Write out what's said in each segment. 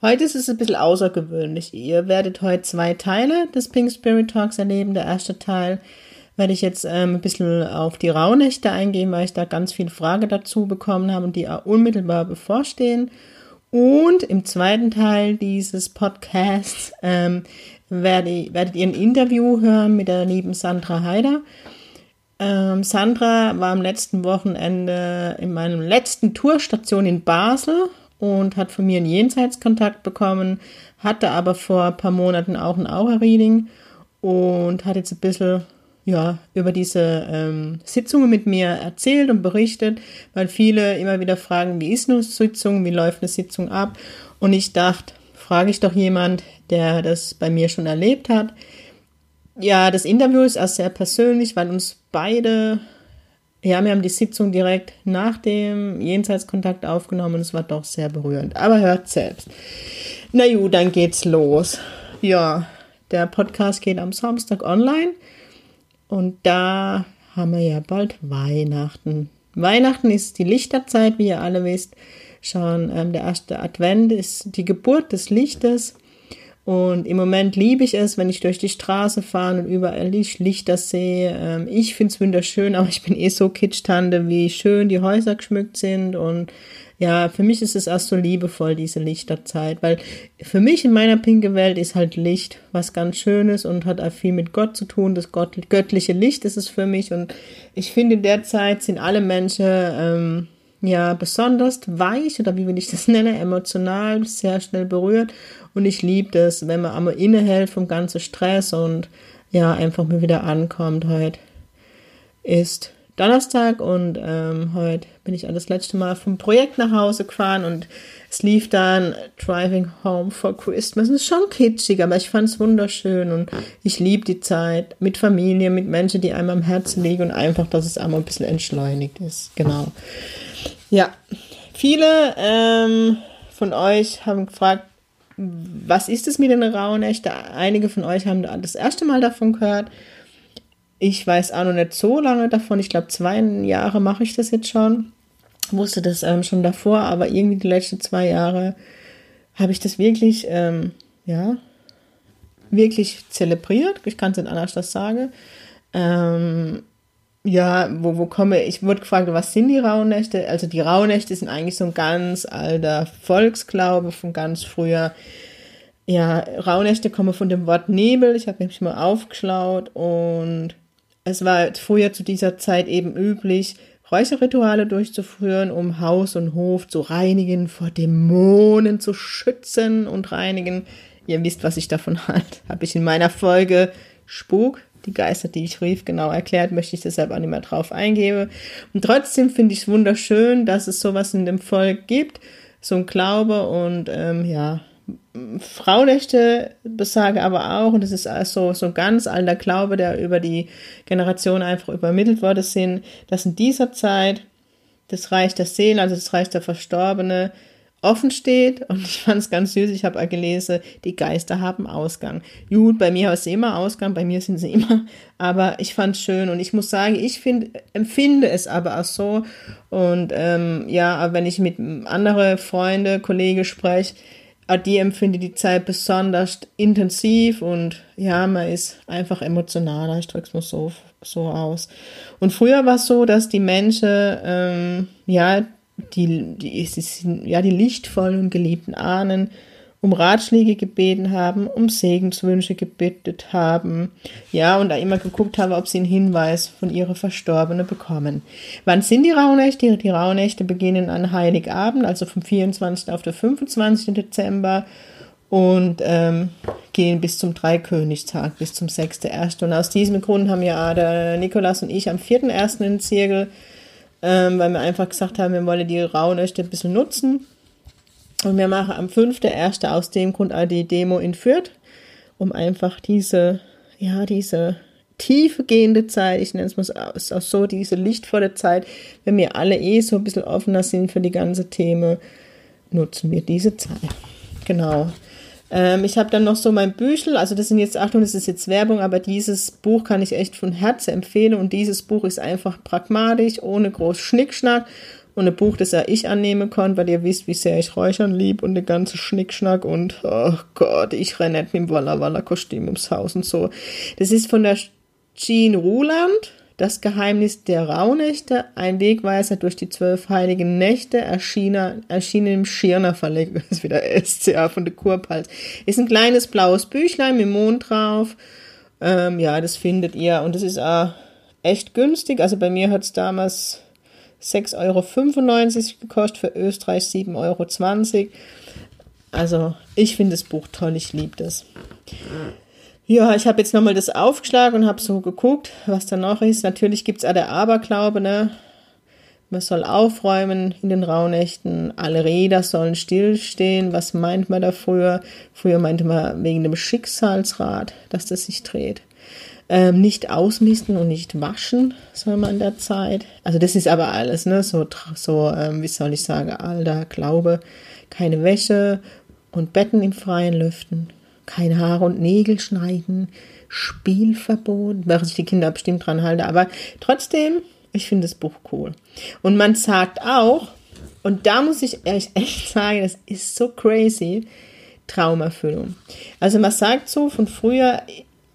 Heute ist es ein bisschen außergewöhnlich. Ihr werdet heute zwei Teile des Pink Spirit Talks erleben. Der erste Teil werde ich jetzt ähm, ein bisschen auf die Rauhnächte eingehen, weil ich da ganz viele Fragen dazu bekommen habe und die unmittelbar bevorstehen. Und im zweiten Teil dieses Podcasts ähm, werde, werdet ihr ein Interview hören mit der lieben Sandra Heider. Ähm, Sandra war am letzten Wochenende in meinem letzten Tourstation in Basel und hat von mir einen Jenseitskontakt bekommen, hatte aber vor ein paar Monaten auch ein Aura-Reading und hat jetzt ein bisschen ja, über diese ähm, Sitzungen mit mir erzählt und berichtet, weil viele immer wieder fragen, wie ist eine Sitzung, wie läuft eine Sitzung ab? Und ich dachte, frage ich doch jemand, der das bei mir schon erlebt hat. Ja, das Interview ist auch sehr persönlich, weil uns beide ja, wir haben die Sitzung direkt nach dem Jenseitskontakt aufgenommen es war doch sehr berührend. Aber hört selbst. Na gut, dann geht's los. Ja, der Podcast geht am Samstag online und da haben wir ja bald Weihnachten. Weihnachten ist die Lichterzeit, wie ihr alle wisst. Schon ähm, der erste Advent ist die Geburt des Lichtes. Und im Moment liebe ich es, wenn ich durch die Straße fahre und überall Lichter sehe. Ähm, ich finde es wunderschön, aber ich bin eh so Kitsch-Tante, wie schön die Häuser geschmückt sind. Und ja, für mich ist es erst so liebevoll, diese Lichterzeit. Weil für mich in meiner pinke Welt ist halt Licht was ganz Schönes und hat auch viel mit Gott zu tun. Das göttliche Licht ist es für mich. Und ich finde, in der Zeit sind alle Menschen... Ähm, ja, besonders weich oder wie will ich das nennen, emotional, sehr schnell berührt. Und ich liebe das, wenn man einmal innehält vom ganzen Stress und ja, einfach mal wieder ankommt. Heute ist Donnerstag und ähm, heute bin ich das letzte Mal vom Projekt nach Hause gefahren und es lief dann Driving Home for Christmas. Es ist schon kitschig, aber ich fand es wunderschön und ich liebe die Zeit mit Familie, mit Menschen, die einem am Herzen liegen und einfach, dass es einmal ein bisschen entschleunigt ist. Genau. Ja, viele ähm, von euch haben gefragt, was ist es mit den Rauhnächten? Einige von euch haben das erste Mal davon gehört. Ich weiß auch noch nicht so lange davon. Ich glaube, zwei Jahre mache ich das jetzt schon. Wusste das ähm, schon davor, aber irgendwie die letzten zwei Jahre habe ich das wirklich, ähm, ja, wirklich zelebriert. Ich kann es nicht anders sagen. Ähm, ja, wo, wo komme ich? wurde gefragt, was sind die Rauhnächte? Also die Rauhnächte sind eigentlich so ein ganz alter Volksglaube von ganz früher. Ja, Rauhnächte kommen von dem Wort Nebel. Ich habe mich mal aufgeschlaut und es war früher zu dieser Zeit eben üblich, Räucherrituale durchzuführen, um Haus und Hof zu reinigen, vor Dämonen zu schützen und reinigen. Ihr wisst, was ich davon halte. Habe ich in meiner Folge Spuk die Geister, die ich rief, genau erklärt, möchte ich deshalb auch nicht mehr drauf eingehen. Und trotzdem finde ich es wunderschön, dass es sowas in dem Volk gibt, so ein Glaube und ähm, ja, Frauenrechte besage aber auch, und das ist also so ein ganz alter Glaube, der über die Generation einfach übermittelt worden sind, dass in dieser Zeit das Reich der Seelen, also das Reich der Verstorbene, offen steht und ich fand es ganz süß. Ich habe gelesen, die Geister haben Ausgang. Gut, bei mir haben sie immer Ausgang, bei mir sind sie immer, aber ich fand es schön und ich muss sagen, ich find, empfinde es aber auch so und ähm, ja, wenn ich mit anderen Freunde, Kollegen spreche, die empfinde die Zeit besonders intensiv und ja, man ist einfach emotionaler, ich drücke es mal so, so aus. Und früher war es so, dass die Menschen, ähm, ja, die, die, sind, ja, die lichtvollen geliebten Ahnen um Ratschläge gebeten haben, um Segenswünsche gebettet haben, ja, und da immer geguckt habe, ob sie einen Hinweis von ihrer Verstorbene bekommen. Wann sind die Rauhnächte? Die Rauhnächte beginnen an Heiligabend, also vom 24. auf den 25. Dezember und ähm, gehen bis zum Dreikönigstag, bis zum 6.1. Und aus diesem Grund haben ja der Nikolas und ich am 4.1. in Zirkel ähm, weil wir einfach gesagt haben, wir wollen die Rauhnächte ein bisschen nutzen. Und wir machen am 5.1. aus dem Grund auch die Demo in Fürth, um einfach diese, ja, diese tiefgehende Zeit, ich nenne es mal auch so, diese lichtvolle Zeit, wenn wir alle eh so ein bisschen offener sind für die ganze Themen, nutzen wir diese Zeit. Genau. Ähm, ich habe dann noch so mein Büchel, also das sind jetzt, Achtung, das ist jetzt Werbung, aber dieses Buch kann ich echt von Herzen empfehlen und dieses Buch ist einfach pragmatisch, ohne groß Schnickschnack und ein Buch, das ja ich annehmen kann, weil ihr wisst, wie sehr ich Räuchern lieb und den ganzen Schnickschnack und oh Gott, ich renne nicht mit dem Walla Walla Kostüm ums Haus und so. Das ist von der Jean Ruland, das Geheimnis der Rauhnächte, ein Wegweiser durch die zwölf heiligen Nächte, erschien, erschien im Schirner Verlag, das ist wieder SCA von der Kurpals. Ist ein kleines blaues Büchlein mit Mond drauf. Ähm, ja, das findet ihr und es ist auch echt günstig. Also bei mir hat es damals 6,95 Euro gekostet, für Österreich 7,20 Euro. Also ich finde das Buch toll, ich liebe das. Ja, ich habe jetzt nochmal das aufgeschlagen und habe so geguckt, was da noch ist. Natürlich gibt es auch der Aberglaube, ne? Man soll aufräumen in den Rauhnächten. Alle Räder sollen stillstehen. Was meint man da früher? Früher meinte man wegen dem Schicksalsrad, dass das sich dreht. Ähm, nicht ausmisten und nicht waschen soll man in der Zeit. Also das ist aber alles, ne? So, so ähm, wie soll ich sagen, alter Glaube. Keine Wäsche und Betten im Freien lüften kein Haare und Nägel schneiden, Spielverbot, während sich die Kinder bestimmt dran halten. Aber trotzdem, ich finde das Buch cool. Und man sagt auch, und da muss ich ehrlich echt sagen, das ist so crazy, Traumerfüllung. Also man sagt so von früher,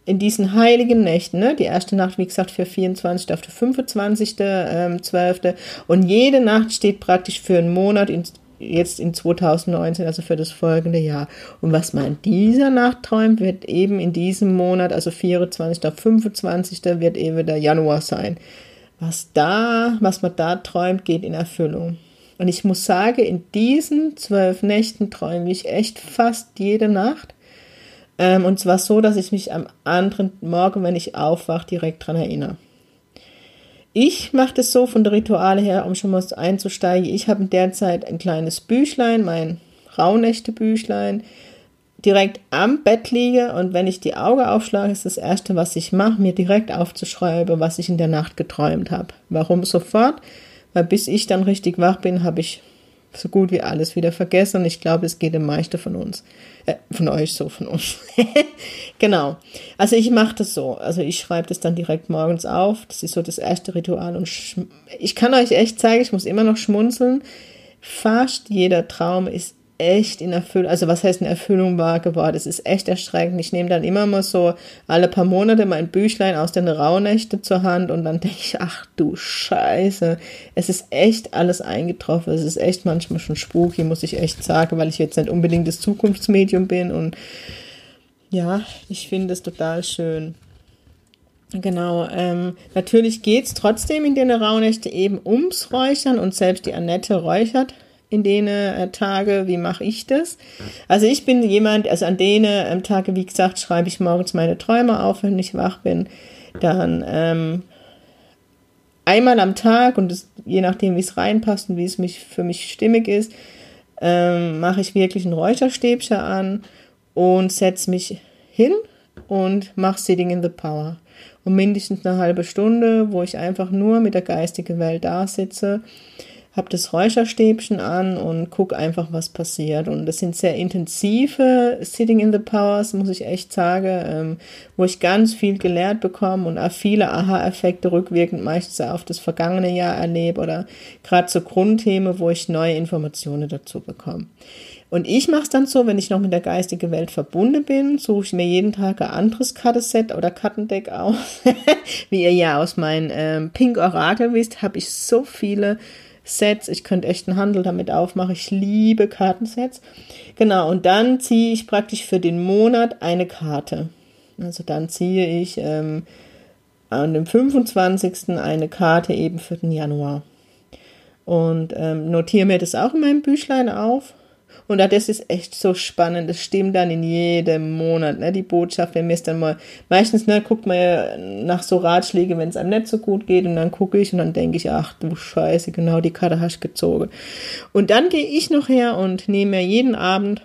in diesen heiligen Nächten, ne? die erste Nacht, wie gesagt, für 24. auf der 25. Ähm, 12. Und jede Nacht steht praktisch für einen Monat in, jetzt in 2019, also für das folgende Jahr. Und was man in dieser Nacht träumt, wird eben in diesem Monat, also 24. 25. wird eben der Januar sein. Was da, was man da träumt, geht in Erfüllung. Und ich muss sagen, in diesen zwölf Nächten träume ich echt fast jede Nacht. Ähm, und zwar so, dass ich mich am anderen Morgen, wenn ich aufwache, direkt dran erinnere. Ich mache das so von der Rituale her, um schon mal einzusteigen. Ich habe derzeit ein kleines Büchlein, mein Rauhnächte-Büchlein, direkt am Bett liege und wenn ich die Augen aufschlage, ist das Erste, was ich mache, mir direkt aufzuschreiben, was ich in der Nacht geträumt habe. Warum sofort? Weil bis ich dann richtig wach bin, habe ich so gut wie alles wieder vergessen und ich glaube, es geht dem meisten von uns. Äh, von euch so, von uns. genau. Also ich mache das so. Also ich schreibe das dann direkt morgens auf. Das ist so das erste Ritual. Und ich kann euch echt zeigen, ich muss immer noch schmunzeln. Fast jeder Traum ist echt in Erfüllung, also was heißt in Erfüllung wahr geworden? Es ist echt erschreckend. Ich nehme dann immer mal so alle paar Monate mein Büchlein aus den Rauhnächten zur Hand und dann denke ich, ach du Scheiße, es ist echt alles eingetroffen. Es ist echt manchmal schon spooky, muss ich echt sagen, weil ich jetzt nicht unbedingt das Zukunftsmedium bin und ja, ich finde es total schön. Genau, ähm, natürlich geht's trotzdem in den Rauhnächte eben ums Räuchern und selbst die Annette räuchert in denen äh, Tage, wie mache ich das? Also ich bin jemand, also an denen ähm, Tage, wie gesagt, schreibe ich morgens meine Träume auf, wenn ich wach bin. Dann ähm, einmal am Tag und das, je nachdem, wie es reinpasst und wie es mich für mich stimmig ist, ähm, mache ich wirklich ein Räucherstäbchen an und setze mich hin und mache Sitting in the Power. Und mindestens eine halbe Stunde, wo ich einfach nur mit der geistigen Welt da sitze habe das Räucherstäbchen an und gucke einfach, was passiert. Und das sind sehr intensive Sitting in the Powers, muss ich echt sagen, ähm, wo ich ganz viel gelehrt bekomme und auch viele Aha-Effekte rückwirkend meistens auf das vergangene Jahr erlebe oder gerade so Grundthemen, wo ich neue Informationen dazu bekomme. Und ich mache es dann so, wenn ich noch mit der geistigen Welt verbunden bin, suche ich mir jeden Tag ein anderes Kartenset oder Kartendeck aus. Wie ihr ja aus meinem ähm, Pink Orakel wisst, habe ich so viele Sets. Ich könnte echt einen Handel damit aufmachen. Ich liebe Kartensets. Genau, und dann ziehe ich praktisch für den Monat eine Karte. Also dann ziehe ich ähm, an dem 25. eine Karte eben für den Januar. Und ähm, notiere mir das auch in meinem Büchlein auf. Und das ist echt so spannend. Das stimmt dann in jedem Monat, ne? Die Botschaft, wenn mir es dann mal, meistens, ne, guckt man ja nach so Ratschläge, wenn es einem nicht so gut geht, und dann gucke ich und dann denke ich, ach du Scheiße, genau die Karte hast gezogen. Und dann gehe ich noch her und nehme mir jeden Abend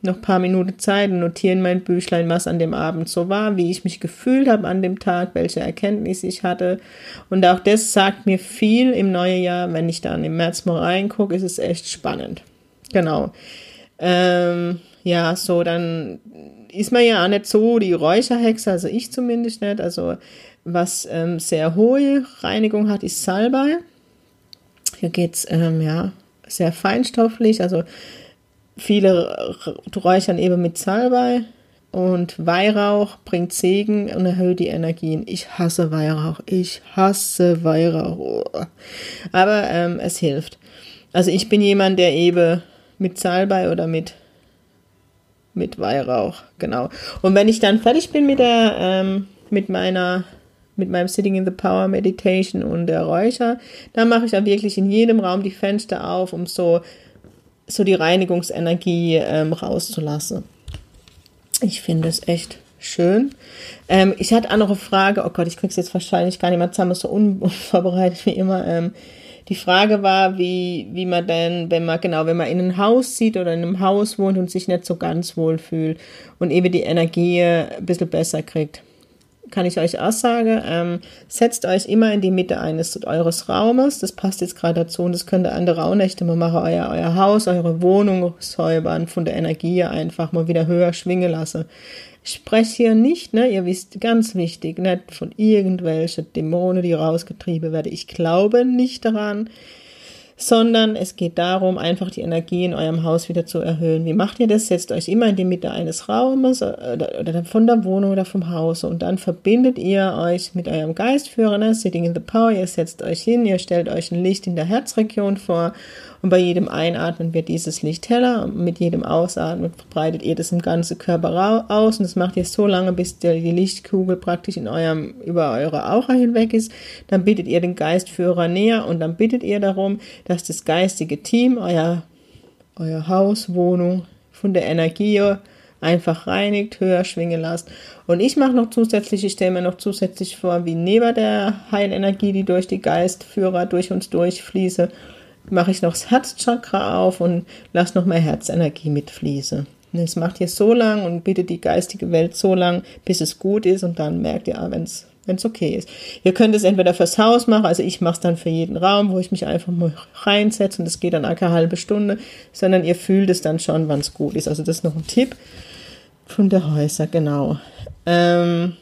noch ein paar Minuten Zeit und notiere in mein Büchlein, was an dem Abend so war, wie ich mich gefühlt habe an dem Tag, welche Erkenntnisse ich hatte. Und auch das sagt mir viel im neuen Jahr. Wenn ich dann im März mal reingucke, ist es echt spannend. Genau. Ähm, ja, so, dann ist man ja auch nicht so die Räucherhexe, also ich zumindest nicht. Also, was ähm, sehr hohe Reinigung hat, ist Salbei. Hier geht's ähm, ja, sehr feinstofflich, also viele räuchern eben mit Salbei und Weihrauch bringt Segen und erhöht die Energien. Ich hasse Weihrauch. Ich hasse Weihrauch. Aber ähm, es hilft. Also ich bin jemand, der eben mit Salbei oder mit, mit Weihrauch, genau. Und wenn ich dann fertig bin mit der, ähm, mit meiner, mit meinem Sitting in the Power Meditation und der Räucher, dann mache ich auch wirklich in jedem Raum die Fenster auf, um so, so die Reinigungsenergie ähm, rauszulassen. Ich finde es echt schön. Ähm, ich hatte auch noch eine Frage, oh Gott, ich krieg's jetzt wahrscheinlich gar nicht mehr zusammen, so unvorbereitet wie immer. Ähm, die Frage war, wie, wie man denn, wenn man, genau, wenn man in ein Haus zieht oder in einem Haus wohnt und sich nicht so ganz wohl fühlt und eben die Energie ein bisschen besser kriegt. Kann ich euch auch sagen, ähm, setzt euch immer in die Mitte eines eures Raumes. Das passt jetzt gerade dazu und das könnt ihr an der Rauhnächte mal machen, euer, euer Haus, eure Wohnung säubern, von der Energie einfach mal wieder höher schwingen lassen. Ich spreche hier nicht, ne, ihr wisst, ganz wichtig, nicht von irgendwelchen Dämonen, die rausgetrieben werden. Ich glaube nicht daran, sondern es geht darum, einfach die Energie in eurem Haus wieder zu erhöhen. Wie macht ihr das? Setzt euch immer in die Mitte eines Raumes oder, oder von der Wohnung oder vom Haus und dann verbindet ihr euch mit eurem Geistführer, ne? Sitting in the Power. Ihr setzt euch hin, ihr stellt euch ein Licht in der Herzregion vor und bei jedem Einatmen wird dieses Licht heller und mit jedem Ausatmen verbreitet ihr das im ganzen Körper aus und das macht ihr so lange, bis die Lichtkugel praktisch in eurem, über eure Aura hinweg ist. Dann bittet ihr den Geistführer näher und dann bittet ihr darum, dass das geistige Team, euer, euer Haus, Wohnung von der Energie einfach reinigt, höher schwingen lasst. Und ich mache noch zusätzlich, ich stelle mir noch zusätzlich vor, wie neben der Heilenergie, die durch die Geistführer durch uns durchfließe, mache ich noch das Herzchakra auf und lasse noch mehr Herzenergie mitfließen. Es macht ihr so lang und bittet die geistige Welt so lang, bis es gut ist und dann merkt ihr, wenn es wenn es okay ist. Ihr könnt es entweder fürs Haus machen, also ich mache es dann für jeden Raum, wo ich mich einfach mal reinsetze und das geht dann eine halbe Stunde, sondern ihr fühlt es dann schon, wann es gut ist. Also das ist noch ein Tipp von der Häuser, genau. Ähm,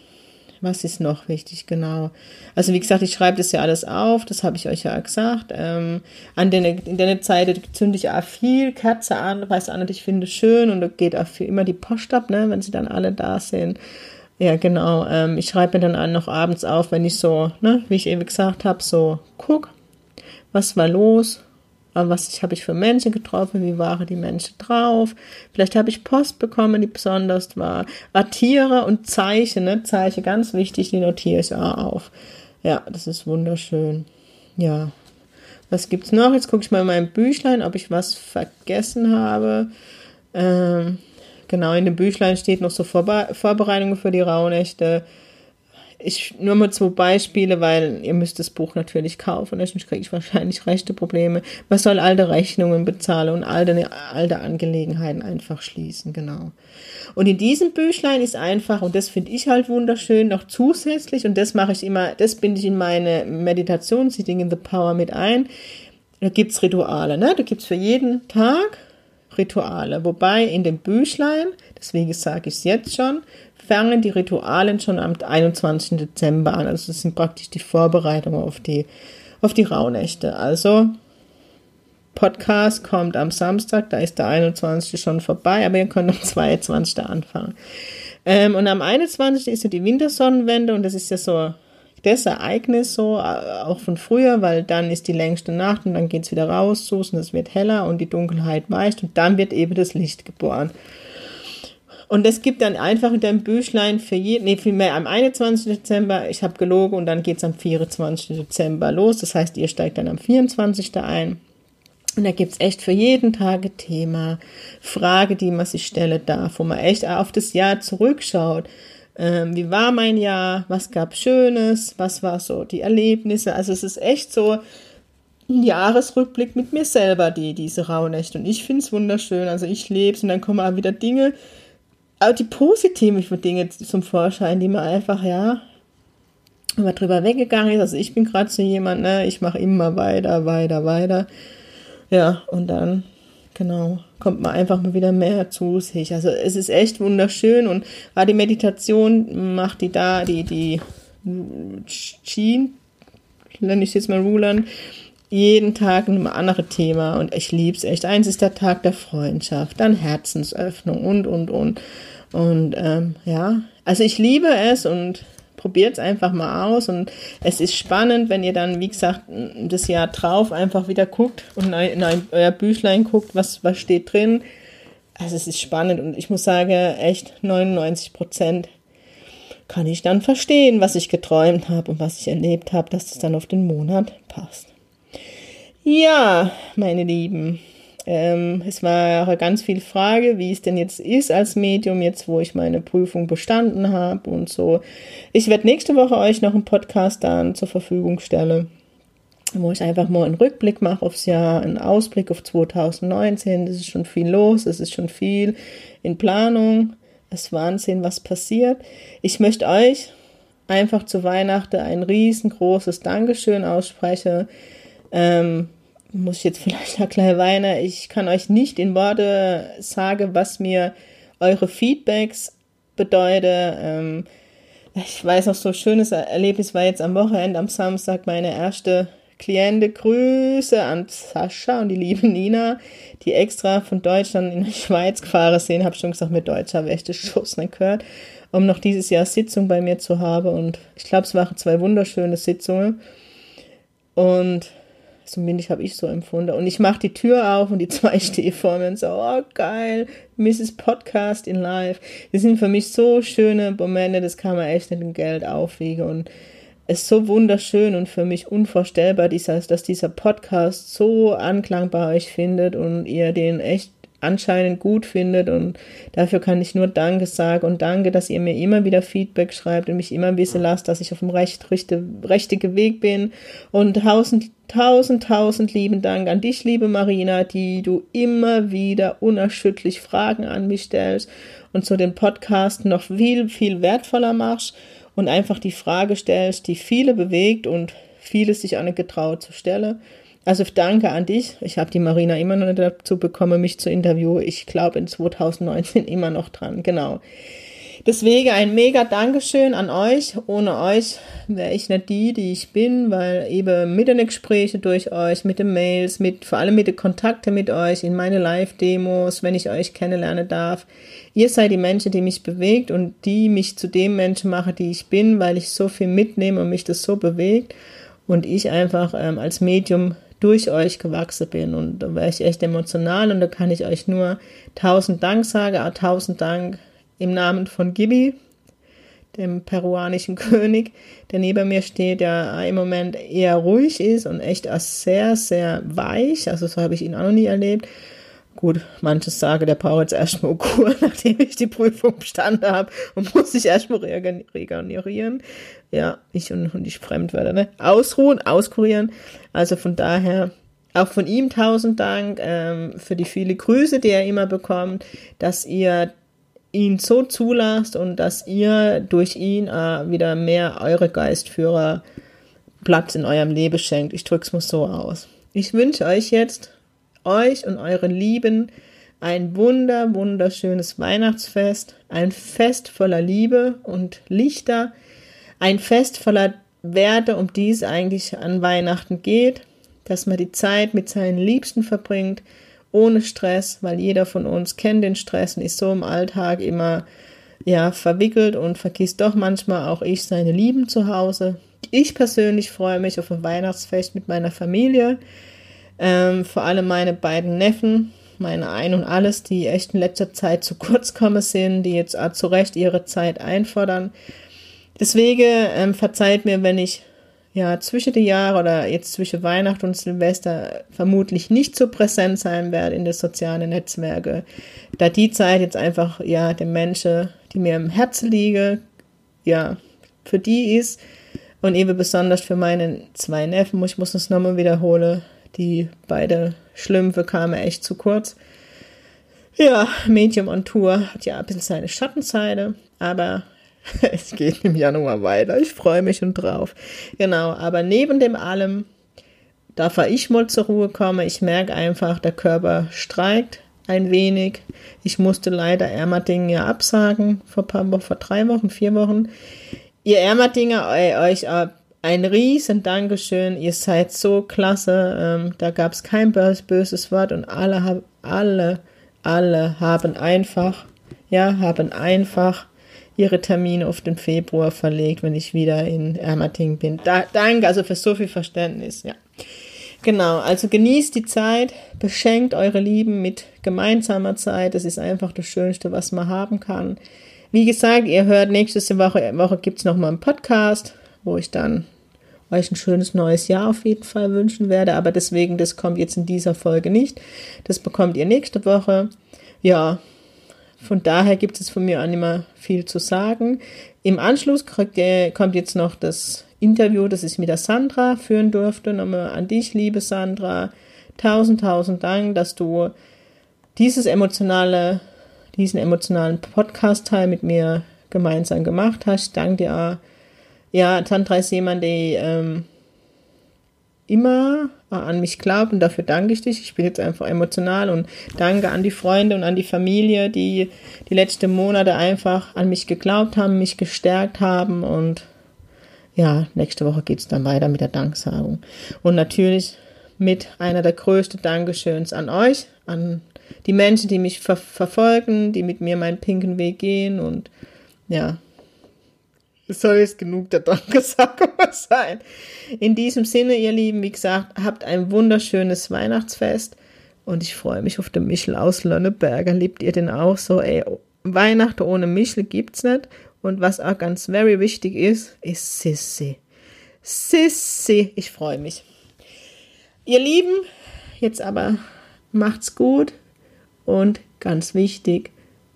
was ist noch wichtig, genau? Also wie gesagt, ich schreibe das ja alles auf, das habe ich euch ja gesagt. Ähm, an der, in der Zeit zünde ich auch viel Kerze an, weiß nicht, ich finde es schön und da geht auch immer die Post ab, ne, wenn sie dann alle da sind. Ja, genau. Ähm, ich schreibe mir dann noch abends auf, wenn ich so, ne, wie ich eben gesagt habe, so guck, was war los, was habe ich für Menschen getroffen, wie waren die Menschen drauf. Vielleicht habe ich Post bekommen, die besonders war. War Tiere und Zeichen, ne? Zeichen, ganz wichtig, die notiere ich auch auf. Ja, das ist wunderschön. Ja. Was gibt's noch? Jetzt gucke ich mal in mein Büchlein, ob ich was vergessen habe. Ähm, genau, in dem Büchlein steht noch so Vorbe Vorbereitungen für die Rauhnächte ich nur mal zwei Beispiele, weil ihr müsst das Buch natürlich kaufen, sonst kriege ich wahrscheinlich rechte Probleme. Man soll alte Rechnungen bezahlen und alte, alte Angelegenheiten einfach schließen, genau. Und in diesem Büchlein ist einfach, und das finde ich halt wunderschön, noch zusätzlich, und das mache ich immer, das binde ich in meine Meditation, Sitting in the Power mit ein, da gibt's Rituale, ne? Da gibt's für jeden Tag Rituale. Wobei in dem Büchlein, deswegen sage ich es jetzt schon, fangen die Ritualen schon am 21. Dezember an. Also das sind praktisch die Vorbereitungen auf die, auf die Rauhnächte. Also Podcast kommt am Samstag, da ist der 21. schon vorbei, aber ihr könnt am 22. anfangen. Ähm, und am 21. ist ja die Wintersonnenwende und das ist ja so das Ereignis so, äh, auch von früher, weil dann ist die längste Nacht und dann geht es wieder raus, so, und es wird heller und die Dunkelheit weicht und dann wird eben das Licht geboren. Und es gibt dann einfach in deinem Büchlein für jeden, nee, vielmehr am 21. Dezember, ich habe gelogen und dann geht's am 24. Dezember los. Das heißt, ihr steigt dann am 24. ein. Und da gibt's echt für jeden Tag ein Thema, Frage, die man sich stellen darf, wo man echt auf das Jahr zurückschaut. Ähm, wie war mein Jahr? Was gab Schönes? Was war so die Erlebnisse? Also es ist echt so ein Jahresrückblick mit mir selber, die, diese Rauhnächte. Und ich finde es wunderschön. Also ich lebe es und dann kommen auch wieder Dinge, auch die positiven Dinge zum Vorschein, die man einfach, ja, wenn man drüber weggegangen ist. Also ich bin gerade so jemand, ne, ich mache immer weiter, weiter, weiter. Ja, und dann, genau, kommt man einfach mal wieder mehr zu sich. Also es ist echt wunderschön und die Meditation macht die da, die, die Schien, nenne ich jetzt mal Rulern, jeden Tag ein anderes Thema und ich liebe es echt. Eins ist der Tag der Freundschaft, dann Herzensöffnung und, und, und. Und ähm, ja, also ich liebe es und probiert es einfach mal aus und es ist spannend, wenn ihr dann, wie gesagt, das Jahr drauf einfach wieder guckt und in euer Büchlein guckt, was, was steht drin. Also es ist spannend und ich muss sagen, echt 99 Prozent kann ich dann verstehen, was ich geträumt habe und was ich erlebt habe, dass das dann auf den Monat passt. Ja, meine Lieben, ähm, es war ganz viel Frage, wie es denn jetzt ist als Medium, jetzt wo ich meine Prüfung bestanden habe und so. Ich werde nächste Woche euch noch einen Podcast dann zur Verfügung stellen, wo ich einfach mal einen Rückblick mache aufs Jahr, einen Ausblick auf 2019. Das ist schon viel los, es ist schon viel in Planung. Es ist Wahnsinn, was passiert. Ich möchte euch einfach zu Weihnachten ein riesengroßes Dankeschön aussprechen. Ähm, muss ich jetzt vielleicht noch gleich weinen. Ich kann euch nicht in Worte sagen, was mir eure Feedbacks bedeuten. Ähm, ich weiß noch, so ein schönes Erlebnis war jetzt am Wochenende, am Samstag, meine erste Kliente. Grüße an Sascha und die liebe Nina, die extra von Deutschland in die Schweiz gefahren sind. Habe schon gesagt, mit Deutscher habe ich echt Schuss nicht gehört, um noch dieses Jahr Sitzung bei mir zu haben. Und ich glaube, es waren zwei wunderschöne Sitzungen. Und Zumindest habe ich so empfunden. Und ich mache die Tür auf und die zwei stehen vor mir und so, oh geil, Mrs. Podcast in Live. Das sind für mich so schöne Momente, das kann man echt nicht in Geld aufwiegen. Und es ist so wunderschön und für mich unvorstellbar, dass dieser Podcast so Anklang bei euch findet und ihr den echt anscheinend gut findet und dafür kann ich nur Danke sagen und danke, dass ihr mir immer wieder Feedback schreibt und mich immer wissen lasst, dass ich auf dem recht, rechte, richtigen Weg bin und tausend, tausend, tausend lieben Dank an dich, liebe Marina, die du immer wieder unerschütterlich Fragen an mich stellst und so den Podcast noch viel, viel wertvoller machst und einfach die Frage stellst, die viele bewegt und viele sich auch nicht getraut zu stellen. Also danke an dich. Ich habe die Marina immer noch nicht dazu bekommen, mich zu interviewen. Ich glaube in 2019 immer noch dran. Genau. Deswegen ein mega Dankeschön an euch. Ohne euch wäre ich nicht die, die ich bin, weil eben mit den Gesprächen durch euch, mit den Mails, mit, vor allem mit den Kontakten mit euch in meine Live-Demos, wenn ich euch kennenlernen darf. Ihr seid die Menschen, die mich bewegt und die mich zu dem Menschen machen, die ich bin, weil ich so viel mitnehme und mich das so bewegt und ich einfach ähm, als Medium durch euch gewachsen bin. Und da war ich echt emotional und da kann ich euch nur tausend Dank sagen, auch tausend Dank im Namen von Gibi, dem peruanischen König, der neben mir steht, der im Moment eher ruhig ist und echt sehr, sehr weich. Also so habe ich ihn auch noch nie erlebt. Gut, manches sage, der braucht jetzt erstmal Kur, nachdem ich die Prüfung bestanden habe und muss sich erstmal regenerieren. Ja, ich und, und ich Fremdwörter, ne? Ausruhen, auskurieren. Also von daher auch von ihm tausend Dank ähm, für die viele Grüße, die er immer bekommt, dass ihr ihn so zulasst und dass ihr durch ihn äh, wieder mehr eure Geistführer Platz in eurem Leben schenkt. Ich drück's mal so aus. Ich wünsche euch jetzt euch und euren Lieben ein wunder, wunderschönes Weihnachtsfest, ein Fest voller Liebe und Lichter, ein Fest voller Werte, um die es eigentlich an Weihnachten geht, dass man die Zeit mit seinen Liebsten verbringt, ohne Stress, weil jeder von uns kennt den Stress und ist so im Alltag immer ja verwickelt und vergisst doch manchmal auch ich seine Lieben zu Hause. Ich persönlich freue mich auf ein Weihnachtsfest mit meiner Familie. Ähm, vor allem meine beiden Neffen, meine Ein und Alles, die echt in letzter Zeit zu kurz kommen sind, die jetzt zu Recht ihre Zeit einfordern. Deswegen ähm, verzeiht mir, wenn ich ja zwischen den Jahren oder jetzt zwischen Weihnachten und Silvester vermutlich nicht so präsent sein werde in den sozialen Netzwerken, da die Zeit jetzt einfach ja den Menschen, die mir im Herzen liegen, ja für die ist und eben besonders für meine zwei Neffen, ich muss es nochmal wiederholen, die beide Schlümpfe kamen echt zu kurz. Ja, Medium on Tour hat ja ein bisschen seine Schattenseite, aber es geht im Januar weiter. Ich freue mich schon drauf. Genau, aber neben dem allem darf ich mal zur Ruhe kommen. Ich merke einfach, der Körper streikt ein wenig. Ich musste leider Ermatingen ja absagen vor paar Wochen, vor drei Wochen, vier Wochen. Ihr Ermatinger, euch ein riesen Dankeschön. Ihr seid so klasse. Ähm, da gab es kein böses Wort und alle, alle, alle haben einfach, ja, haben einfach ihre Termine auf den Februar verlegt, wenn ich wieder in Ermating bin. Da, danke also für so viel Verständnis, ja. Genau, also genießt die Zeit, beschenkt eure Lieben mit gemeinsamer Zeit. Das ist einfach das Schönste, was man haben kann. Wie gesagt, ihr hört nächste Woche, Woche gibt es nochmal einen Podcast, wo ich dann euch ein schönes neues Jahr auf jeden Fall wünschen werde. Aber deswegen, das kommt jetzt in dieser Folge nicht. Das bekommt ihr nächste Woche. Ja, von daher gibt es von mir auch nicht mehr viel zu sagen. Im Anschluss ihr, kommt jetzt noch das Interview, das ich mit der Sandra führen durfte. Nochmal an dich, liebe Sandra. Tausend, tausend Dank, dass du dieses emotionale, diesen emotionalen Podcast-Teil mit mir gemeinsam gemacht hast. Ich danke dir. Auch. Ja, Sandra ist jemand, der ähm, immer an mich glaubt und dafür danke ich dich. Ich bin jetzt einfach emotional und danke an die Freunde und an die Familie, die die letzten Monate einfach an mich geglaubt haben, mich gestärkt haben und ja, nächste Woche geht es dann weiter mit der Danksagung. Und natürlich mit einer der größten Dankeschöns an euch, an die Menschen, die mich ver verfolgen, die mit mir meinen pinken Weg gehen und ja, soll jetzt genug der Dankesagung sein. In diesem Sinne, ihr Lieben, wie gesagt, habt ein wunderschönes Weihnachtsfest und ich freue mich auf den Michel aus Lönneberger. Liebt ihr den auch so? Ey, Weihnachten ohne Michel gibt's nicht. Und was auch ganz very wichtig ist, ist Sissi. Sissi, ich freue mich. Ihr Lieben, jetzt aber macht's gut und ganz wichtig,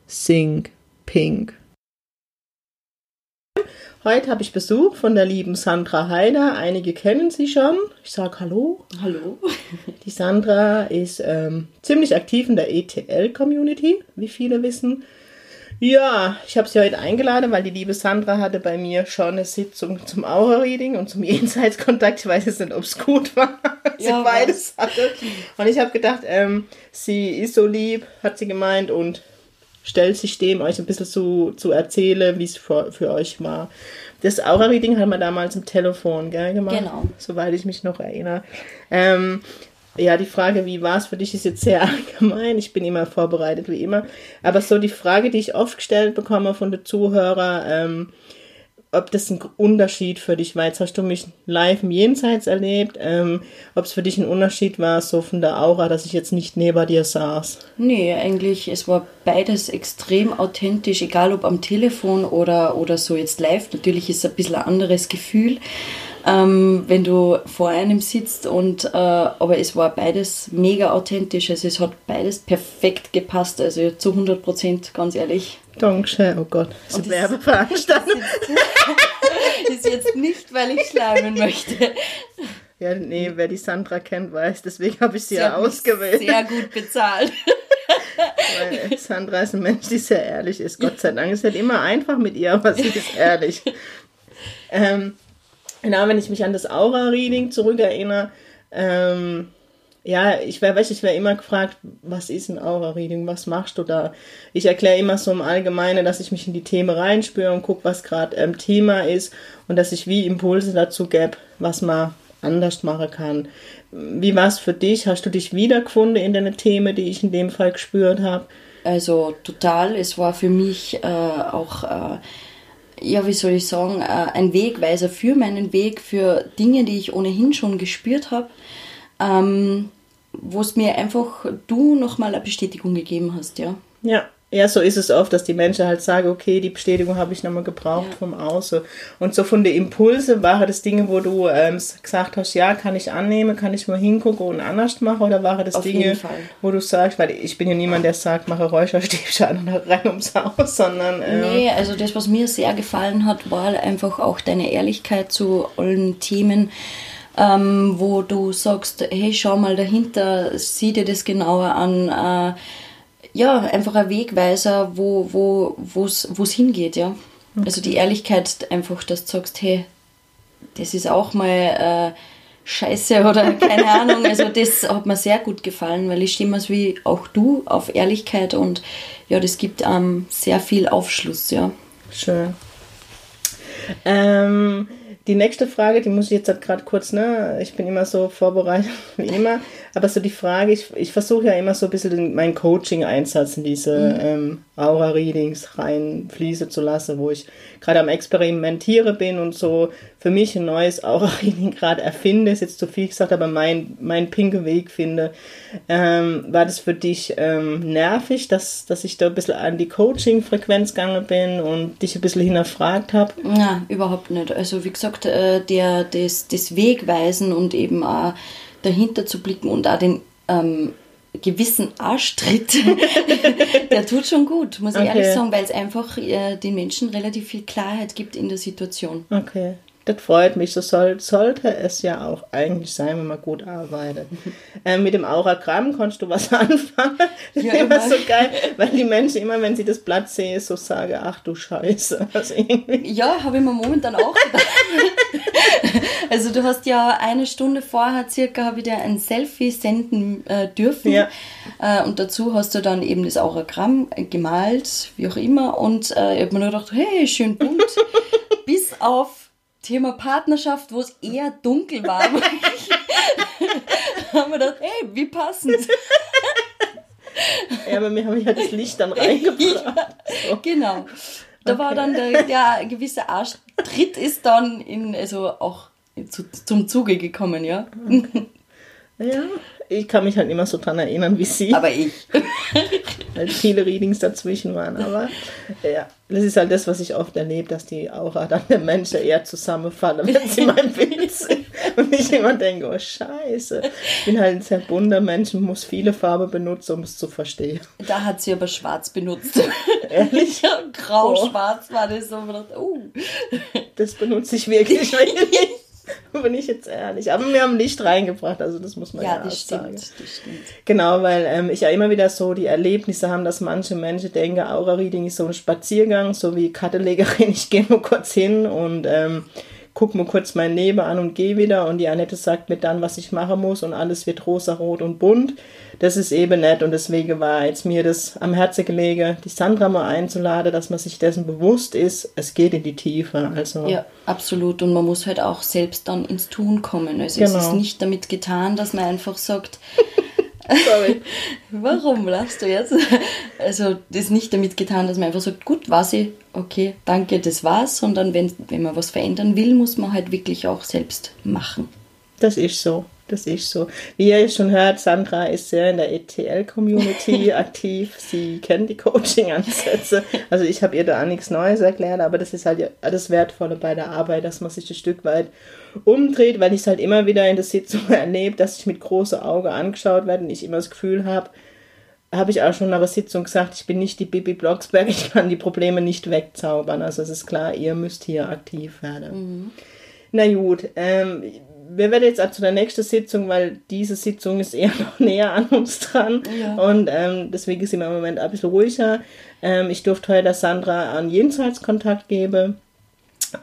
sing pink. Heute habe ich Besuch von der lieben Sandra Heider. Einige kennen sie schon. Ich sage Hallo. Hallo. Die Sandra ist ähm, ziemlich aktiv in der ETL-Community, wie viele wissen. Ja, ich habe sie heute eingeladen, weil die liebe Sandra hatte bei mir schon eine Sitzung zum Aura-Reading und zum Jenseitskontakt. Ich weiß jetzt nicht, ob es gut war. sie ja, beides hatte. Und ich habe gedacht, ähm, sie ist so lieb, hat sie gemeint und stellt sich dem, euch ein bisschen zu, zu erzählen, wie es für, für euch war. Das Aura-Reading haben wir damals im Telefon gell, gemacht, genau. soweit ich mich noch erinnere. Ähm, ja, die Frage, wie war es für dich, ist jetzt sehr allgemein. Ich bin immer vorbereitet, wie immer. Aber so die Frage, die ich oft gestellt bekomme von den Zuhörern, ähm, ob das ein Unterschied für dich war. Jetzt hast du mich live im Jenseits erlebt. Ähm, ob es für dich ein Unterschied war, so von der Aura, dass ich jetzt nicht neben dir saß. Nee, eigentlich, es war beides extrem authentisch, egal ob am Telefon oder, oder so jetzt live. Natürlich ist es ein bisschen ein anderes Gefühl. Ähm, wenn du vor einem sitzt und äh, aber es war beides mega authentisch, also es hat beides perfekt gepasst, also zu 100 Prozent, ganz ehrlich. Dankeschön, oh Gott, das ist eine Werbeveranstaltung. ist jetzt nicht, weil ich schleimen möchte. Ja, nee, wer die Sandra kennt, weiß, deswegen habe ich sie, sie ja ausgewählt. Sehr gut bezahlt. Weil Sandra ist ein Mensch, die sehr ehrlich ist, Gott sei Dank. Es ist halt immer einfach mit ihr, aber sie ist ehrlich. Ähm, genau, wenn ich mich an das Aura-Reading zurückerinnere, ähm, ja, ich wäre ich wär immer gefragt, was ist ein Aura-Reading, was machst du da? Ich erkläre immer so im Allgemeinen, dass ich mich in die Themen reinspüre und gucke, was gerade ähm, Thema ist und dass ich wie Impulse dazu gebe, was man anders machen kann. Wie war es für dich? Hast du dich wiedergefunden in den Themen, die ich in dem Fall gespürt habe? Also total. Es war für mich äh, auch, äh, ja, wie soll ich sagen, äh, ein Wegweiser für meinen Weg, für Dinge, die ich ohnehin schon gespürt habe ähm, wo es mir einfach du nochmal eine Bestätigung gegeben hast, ja. Ja, Ja, so ist es oft, dass die Menschen halt sagen, okay, die Bestätigung habe ich nochmal gebraucht ja. vom Außen. Und so von den Impulse waren das Dinge, wo du ähm, gesagt hast, ja, kann ich annehmen, kann ich mal hingucken und anders machen, oder waren das Auf Dinge, wo du sagst, weil ich bin ja niemand, der sagt, mache Räucherstäbchen und rein ums Haus, sondern... Äh, nee, also das, was mir sehr gefallen hat, war einfach auch deine Ehrlichkeit zu allen Themen, ähm, wo du sagst, hey, schau mal dahinter, sieh dir das genauer an, äh, ja, einfach ein Wegweiser, wo wo wo es hingeht, ja. Okay. Also die Ehrlichkeit einfach, dass du sagst, hey, das ist auch mal äh, Scheiße oder keine Ahnung. Also das hat mir sehr gut gefallen, weil ich stimme es wie auch du auf Ehrlichkeit und ja, das gibt ähm, sehr viel Aufschluss, ja. Schön. Ähm, die nächste Frage, die muss ich jetzt halt gerade kurz, ne? Ich bin immer so vorbereitet wie immer. Aber so die Frage, ich, ich versuche ja immer so ein bisschen meinen Coaching-Einsatz in diese mhm. ähm, Aura-Readings reinfließen zu lassen, wo ich gerade am Experimentiere bin und so für mich ein neues Aura-Reading gerade erfinde, ist jetzt zu viel gesagt, aber mein, mein pinke Weg finde. Ähm, war das für dich ähm, nervig, dass, dass ich da ein bisschen an die Coaching-Frequenz gegangen bin und dich ein bisschen hinterfragt habe? Na, überhaupt nicht. Also wie gesagt, äh, der, das, das Wegweisen und eben auch dahinter zu blicken und auch den ähm, gewissen Arschtritt, der tut schon gut, muss ich okay. ehrlich sagen, weil es einfach äh, den Menschen relativ viel Klarheit gibt in der Situation. Okay. Das freut mich. So soll, sollte es ja auch eigentlich sein, wenn man gut arbeitet. ähm, mit dem Auragramm konntest du was anfangen. Das ja, ist immer so geil, weil die Menschen immer, wenn sie das Blatt sehen, so sagen, ach du Scheiße. Also ja, habe ich mir momentan auch gedacht. also du hast ja eine Stunde vorher circa habe ich dir ein Selfie senden äh, dürfen. Ja. Äh, und dazu hast du dann eben das Auragramm gemalt, wie auch immer. Und äh, ich habe mir nur gedacht, hey, schön bunt. Bis auf Thema Partnerschaft, wo es eher dunkel war, haben wir gedacht, hey, wie passend. ja, aber wir haben ja das Licht dann reingebracht. So. Genau. Da okay. war dann der, der gewisse Arschtritt ist dann in, also auch zu, zum Zuge gekommen, ja. Okay. Ja, ich kann mich halt immer so dran erinnern wie sie. Aber ich. Weil viele Readings dazwischen waren. Aber ja, das ist halt das, was ich oft erlebe, dass die Aura dann der Menschen eher zusammenfallen, wenn sie mein Bild sehen. Und ich immer denke, oh Scheiße. Ich bin halt ein sehr bunter Mensch und muss viele Farben benutzen, um es zu verstehen. Da hat sie aber schwarz benutzt. Ehrlich? Ja, grau-schwarz oh. war das so. Oh. Das benutze ich wirklich wenig. bin ich jetzt ehrlich. Aber wir haben Licht reingebracht, also das muss man ja, ja das stimmt, sagen. Das stimmt. Genau, weil ähm, ich ja immer wieder so die Erlebnisse habe, dass manche Menschen denken, Aura-Reading ist so ein Spaziergang, so wie Kattelegerin, ich gehe nur kurz hin und ähm, guck mir kurz mein Leben an und gehe wieder und die Annette sagt mir dann, was ich machen muss und alles wird rosa, rot und bunt. Das ist eben nett und deswegen war jetzt mir das am Herzen gelegen, die Sandra mal einzuladen, dass man sich dessen bewusst ist, es geht in die Tiefe. Also ja, absolut und man muss halt auch selbst dann ins Tun kommen. Also genau. es ist nicht damit getan, dass man einfach sagt, Sorry. Warum lachst du jetzt? Also, das ist nicht damit getan, dass man einfach sagt, gut, war sie, okay, danke, das war's, sondern wenn, wenn man was verändern will, muss man halt wirklich auch selbst machen. Das ist so. Das ist so. Wie ihr schon hört, Sandra ist sehr in der ETL-Community aktiv. Sie kennt die Coaching-Ansätze. Also ich habe ihr da auch nichts Neues erklärt, aber das ist halt das Wertvolle bei der Arbeit, dass man sich ein Stück weit umdreht, weil ich es halt immer wieder in der Sitzung erlebe, dass ich mit großem Auge angeschaut werde und ich immer das Gefühl habe, habe ich auch schon nach der Sitzung gesagt, ich bin nicht die Bibi Blocksberg, ich kann die Probleme nicht wegzaubern. Also es ist klar, ihr müsst hier aktiv werden. Mhm. Na gut, ähm, wir werden jetzt auch zu der nächsten Sitzung, weil diese Sitzung ist eher noch näher an uns dran. Ja. Und ähm, deswegen sind wir im Moment ein bisschen ruhiger. Ähm, ich durfte heute Sandra an Jenseitskontakt geben.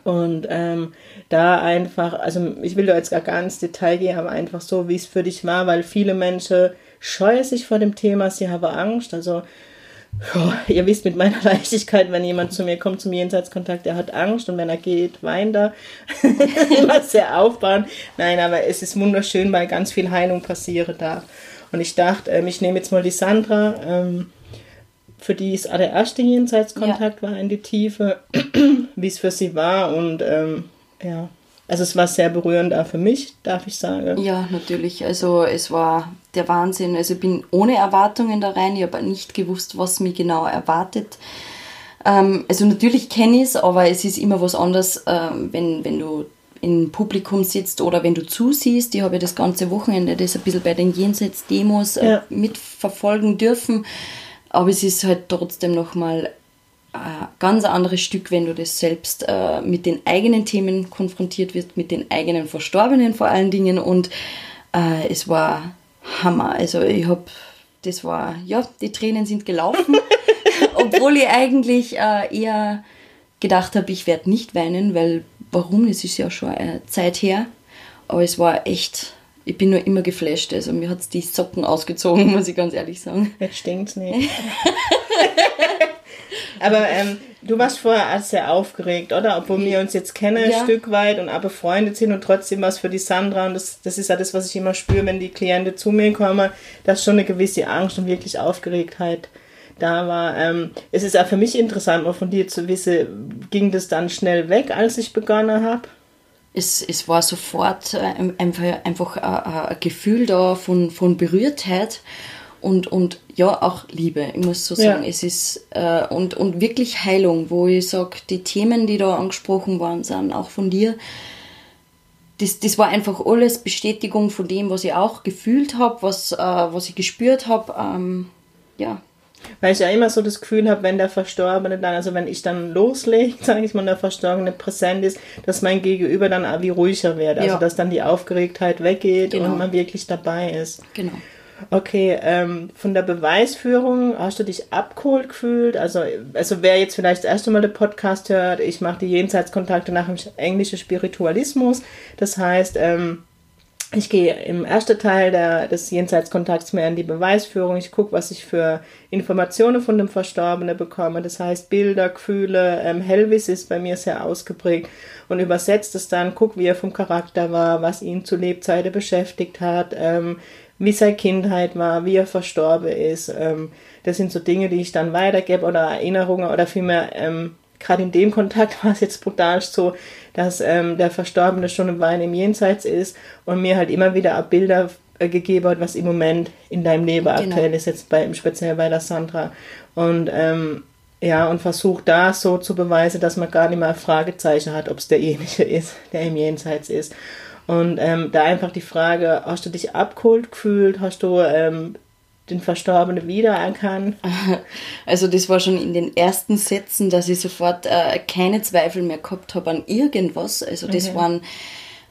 Und ähm, da einfach, also ich will da jetzt gar, gar ins Detail gehen, aber einfach so, wie es für dich war, weil viele Menschen scheuen sich vor dem Thema, sie haben Angst. Also Oh, ihr wisst mit meiner Leichtigkeit, wenn jemand zu mir kommt zum Jenseitskontakt, der hat Angst und wenn er geht, weint er. Was sehr aufbauen. Nein, aber es ist wunderschön, weil ganz viel Heilung passieren darf. Und ich dachte, ähm, ich nehme jetzt mal die Sandra, ähm, für die es der erste Jenseitskontakt ja. war in die Tiefe, wie es für sie war und ähm, ja. Also es war sehr berührend auch für mich, darf ich sagen. Ja, natürlich. Also es war der Wahnsinn. Also ich bin ohne Erwartungen da rein. Ich habe nicht gewusst, was mich genau erwartet. Ähm, also natürlich kenne ich es, aber es ist immer was anderes, ähm, wenn, wenn du im Publikum sitzt oder wenn du zusiehst. Ich habe das ganze Wochenende das ein bisschen bei den Jenseits-Demos äh, ja. mitverfolgen dürfen. Aber es ist halt trotzdem nochmal ein ganz anderes Stück, wenn du das selbst äh, mit den eigenen Themen konfrontiert wirst, mit den eigenen Verstorbenen vor allen Dingen. Und äh, es war Hammer. Also ich habe, das war, ja, die Tränen sind gelaufen, obwohl ich eigentlich äh, eher gedacht habe, ich werde nicht weinen, weil warum, es ist ja schon eine Zeit her. Aber es war echt, ich bin nur immer geflasht. Also mir hat es die Socken ausgezogen, muss ich ganz ehrlich sagen. Jetzt stinkt's nicht. Aber ähm, du warst vorher auch sehr aufgeregt, oder? Obwohl wir uns jetzt kennen ja. ein Stück weit und auch befreundet sind und trotzdem was für die Sandra. Und das, das ist ja das, was ich immer spüre, wenn die Klienten zu mir kommen, dass schon eine gewisse Angst und wirklich Aufgeregtheit da war. Ähm, es ist auch für mich interessant, mal von dir zu wissen, ging das dann schnell weg, als ich begonnen habe? Es, es war sofort äh, einfach, einfach ein, ein Gefühl da von, von Berührtheit und, und ja, auch Liebe, ich muss so sagen. Ja. Es ist äh, und, und wirklich Heilung, wo ich sage, die Themen, die da angesprochen worden sind, auch von dir, das, das war einfach alles Bestätigung von dem, was ich auch gefühlt habe, was, äh, was ich gespürt habe. Ähm, ja. Weil ich ja immer so das Gefühl habe, wenn der Verstorbene dann, also wenn ich dann loslege, sage ich mal, der Verstorbene präsent ist, dass mein Gegenüber dann auch wie ruhiger wird. Also ja. dass dann die Aufgeregtheit weggeht genau. und man wirklich dabei ist. Genau. Okay, ähm, von der Beweisführung hast du dich abgeholt gefühlt? Also, also wer jetzt vielleicht das erste Mal den Podcast hört, ich mache die Jenseitskontakte nach dem englischen Spiritualismus. Das heißt, ähm, ich gehe im ersten Teil der, des Jenseitskontakts mehr in die Beweisführung. Ich gucke, was ich für Informationen von dem Verstorbenen bekomme. Das heißt Bilder, Gefühle. Ähm, Helvis ist bei mir sehr ausgeprägt und übersetzt es dann, guck, wie er vom Charakter war, was ihn zu Lebzeiten beschäftigt hat, ähm, wie seine Kindheit war, wie er verstorben ist. Ähm, das sind so Dinge, die ich dann weitergebe oder Erinnerungen oder vielmehr, ähm, gerade in dem Kontakt war es jetzt brutal so, dass ähm, der Verstorbene schon im Wein im Jenseits ist und mir halt immer wieder Bilder äh, gegeben hat, was im Moment in deinem Leben genau. aktuell ist, jetzt bei, speziell bei der Sandra. Und ähm, ja, und versucht da so zu beweisen, dass man gar nicht mehr Fragezeichen hat, ob es derjenige ist, der im Jenseits ist. Und ähm, da einfach die Frage, hast du dich abgeholt gefühlt? Hast du ähm, den Verstorbenen wiedererkannt? Also das war schon in den ersten Sätzen, dass ich sofort äh, keine Zweifel mehr gehabt habe an irgendwas. Also das okay. waren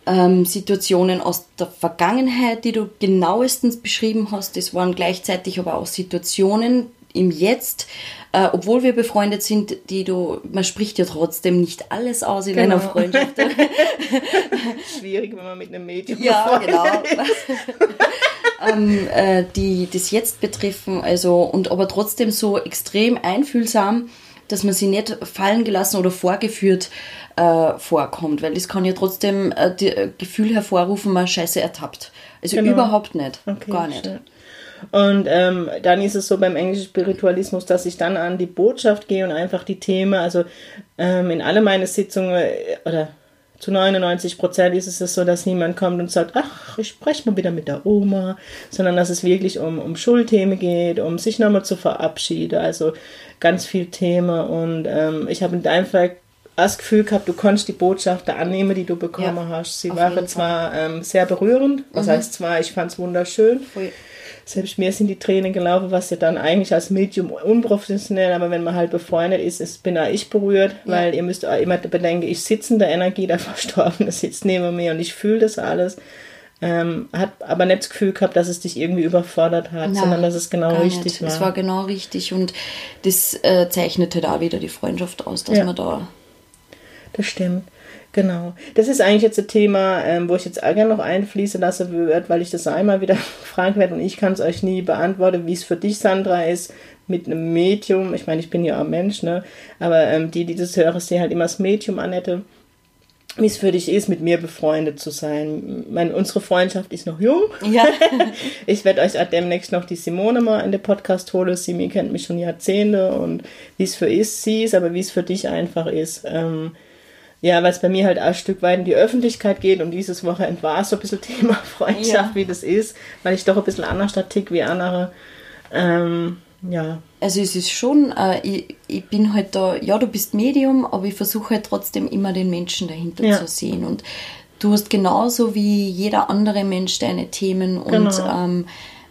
ähm, Situationen aus der Vergangenheit, die du genauestens beschrieben hast. Das waren gleichzeitig aber auch Situationen im Jetzt, äh, obwohl wir befreundet sind, die du, man spricht ja trotzdem nicht alles aus in genau. einer Freundschaft. Schwierig, wenn man mit einem Medium Ja, genau. ähm, äh, die das Jetzt betreffen, also und aber trotzdem so extrem einfühlsam, dass man sie nicht fallen gelassen oder vorgeführt äh, vorkommt, weil das kann ja trotzdem äh, die, äh, Gefühl hervorrufen, man scheiße ertappt. Also genau. überhaupt nicht, okay, gar nicht. Schön. Und ähm, dann ist es so beim englischen Spiritualismus, dass ich dann an die Botschaft gehe und einfach die Themen, also ähm, in alle meine Sitzungen äh, oder zu 99 Prozent ist es so, dass niemand kommt und sagt, ach, ich spreche mal wieder mit der Oma, sondern dass es wirklich um, um Schulthemen geht, um sich nochmal zu verabschieden, also ganz viel Themen und ähm, ich habe einfach das Gefühl gehabt, du konntest die Botschaft annehmen, die du bekommen ja, hast. Sie waren zwar ähm, sehr berührend, was mhm. heißt zwar, ich fand es wunderschön. Ui selbst mir sind die Tränen gelaufen, was ja dann eigentlich als Medium unprofessionell, aber wenn man halt befreundet ist, ist bin auch ich berührt, ja. weil ihr müsst auch immer bedenken, ich sitze in der Energie, der Verstorbene sitzt neben mir und ich fühle das alles. Ähm, hat aber nicht das Gefühl gehabt, dass es dich irgendwie überfordert hat, Na, sondern dass es genau richtig nicht. war. Es war genau richtig und das äh, zeichnete da wieder die Freundschaft aus, dass ja. man da. Das stimmt. Genau. Das ist eigentlich jetzt ein Thema, ähm, wo ich jetzt auch gerne noch einfließen lasse wird, weil ich das einmal wieder gefragt werde und ich kann es euch nie beantworten, wie es für dich, Sandra, ist mit einem Medium. Ich meine, ich bin ja auch Mensch, ne? Aber ähm, die, die das hören, sehen halt immer das Medium, Annette. Wie es für dich ist, mit mir befreundet zu sein. Meine, unsere Freundschaft ist noch jung. Ja. ich werde euch demnächst noch die Simone mal in den Podcast holen. Sie kennt mich schon Jahrzehnte und wie es für ist, sie ist, aber wie es für dich einfach ist. Ähm, ja, weil es bei mir halt auch ein Stück weit in die Öffentlichkeit geht und dieses Wochenende war so ein bisschen Thema Freundschaft, ja. wie das ist, weil ich doch ein bisschen anders tick wie andere. Ähm, ja. Also es ist schon, äh, ich, ich bin halt da, ja, du bist Medium, aber ich versuche halt trotzdem immer den Menschen dahinter ja. zu sehen. Und du hast genauso wie jeder andere Mensch deine Themen und genau. ähm,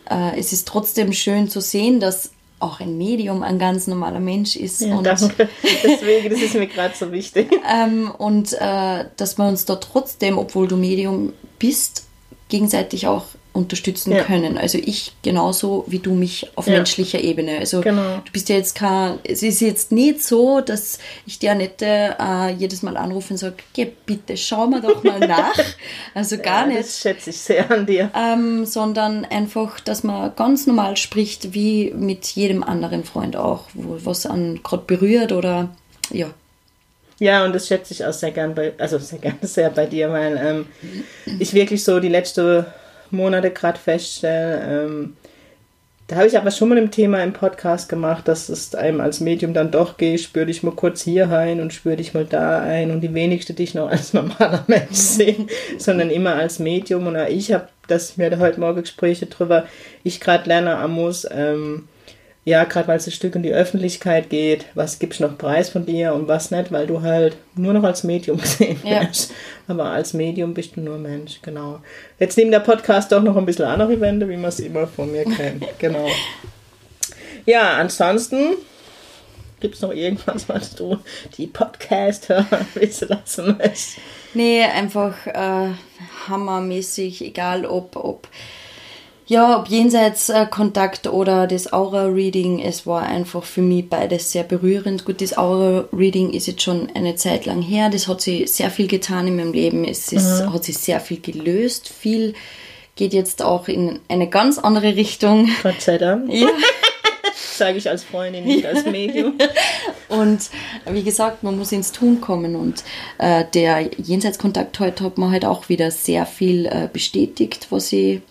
äh, es ist trotzdem schön zu sehen, dass auch ein Medium ein ganz normaler Mensch ist. Ja, und, danke. Deswegen, das ist mir gerade so wichtig. ähm, und äh, dass wir uns da trotzdem, obwohl du Medium bist, gegenseitig auch unterstützen ja. können. Also ich genauso wie du mich auf ja. menschlicher Ebene. Also genau. du bist ja jetzt kein, es ist jetzt nicht so, dass ich dir Annette äh, jedes Mal anrufe und sage, geh bitte, schau mal doch mal nach. Also gar ja, nicht. Das schätze ich sehr an dir. Ähm, sondern einfach, dass man ganz normal spricht, wie mit jedem anderen Freund auch, wo was an gerade berührt oder ja. Ja, und das schätze ich auch sehr gern bei, also sehr gern sehr bei dir, weil ähm, ich wirklich so die letzte Monate gerade feststelle. Ähm, da habe ich aber schon mal ein Thema im Podcast gemacht, dass es einem als Medium dann doch geht, spür dich mal kurz hier ein und spür dich mal da ein und die wenigsten dich noch als normaler Mensch sehen, sondern immer als Medium. Und ich habe, das mir heute Morgen Gespräche drüber, ich gerade lerne Amos, ähm, ja, gerade weil es ein Stück in die Öffentlichkeit geht, was gibst du noch preis von dir und was nicht, weil du halt nur noch als Medium gesehen ja. wirst. Aber als Medium bist du nur Mensch, genau. Jetzt nimmt der Podcast doch noch ein bisschen andere Wände, wie man es immer von mir kennt, genau. Ja, ansonsten gibt es noch irgendwas, was du die Podcast-Hörer wissen lassen möchtest? Nee, einfach äh, hammermäßig, egal ob, ob ja, ob jenseits äh, Kontakt oder das Aura-Reading, es war einfach für mich beides sehr berührend. Gut, das Aura-Reading ist jetzt schon eine Zeit lang her, das hat sich sehr viel getan in meinem Leben, es ist, mhm. hat sich sehr viel gelöst, viel geht jetzt auch in eine ganz andere Richtung. Gott sei Dank. Ja. Sage ich als Freundin, nicht als Medium. und wie gesagt, man muss ins Tun kommen und äh, der Jenseitskontakt heute hat mir halt auch wieder sehr viel äh, bestätigt, was ich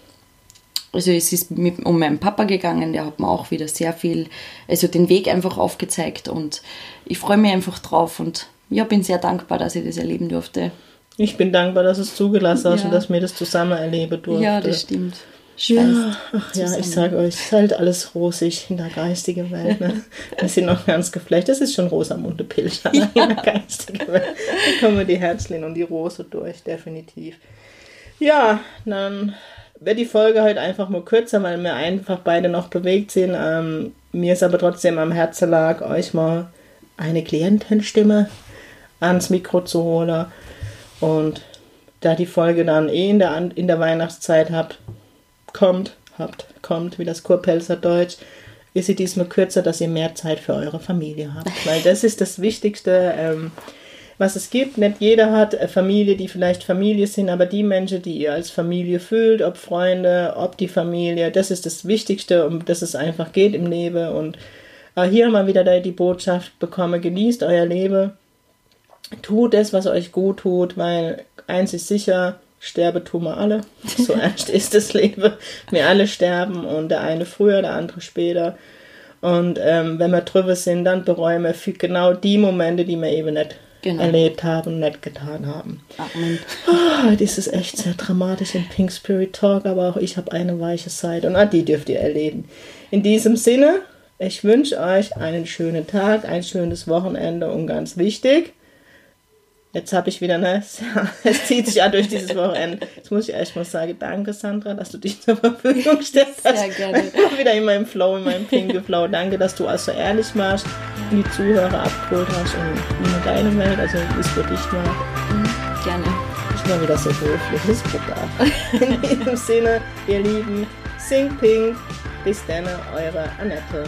also es ist mit, um meinen Papa gegangen, der hat mir auch wieder sehr viel, also den Weg einfach aufgezeigt und ich freue mich einfach drauf und ja, bin sehr dankbar, dass ich das erleben durfte. Ich bin dankbar, dass es zugelassen hast ja. und dass wir das zusammen erleben durften. Ja, das stimmt. Ja, ach ja, ich sage euch, es ist halt alles rosig in der geistigen Welt. Ne? Wir sind noch ganz geflecht. Das ist schon Rosamunde Pilcher ja. in der geistigen Welt. Da kommen die Herzlin und die Rose durch, definitiv. Ja, dann wird die Folge heute einfach mal kürzer, weil wir einfach beide noch bewegt sind. Ähm, mir ist aber trotzdem am Herzen lag, euch mal eine Klientenstimme ans Mikro zu holen. Und da die Folge dann eh in der, in der Weihnachtszeit habt, kommt, habt, kommt, wie das Kurpelzer Deutsch, ist sie diesmal kürzer, dass ihr mehr Zeit für eure Familie habt. Weil das ist das Wichtigste. Ähm, was es gibt. Nicht jeder hat eine Familie, die vielleicht Familie sind, aber die Menschen, die ihr als Familie fühlt, ob Freunde, ob die Familie, das ist das Wichtigste, um das es einfach geht im Leben. Und auch hier mal wieder die Botschaft bekommen, genießt euer Leben, tut es, was euch gut tut, weil eins ist sicher, sterbe tun wir alle. So ernst ist das Leben. Wir alle sterben und der eine früher, der andere später. Und ähm, wenn wir drüber sind, dann bereuen wir für genau die Momente, die wir eben nicht genau. erlebt haben, nicht getan haben. Amen. Oh, das ist echt sehr dramatisch im Pink Spirit Talk, aber auch ich habe eine weiche Seite und die dürft ihr erleben. In diesem Sinne, ich wünsche euch einen schönen Tag, ein schönes Wochenende und ganz wichtig, Jetzt habe ich wieder, ne? Es zieht sich ja durch dieses Wochenende. Jetzt muss ich echt mal sagen, danke Sandra, dass du dich zur Verfügung stellst. Sehr gerne. Wieder in meinem Flow, in meinem pinke Flow. Danke, dass du also ehrlich warst die Zuhörer abgeholt hast und in deine Welt, also wie es für dich war. Mhm, gerne. Ich bin wieder so höflich, das ist. In diesem Sinne, ihr Lieben, sing pink. Bis dann, eure Annette.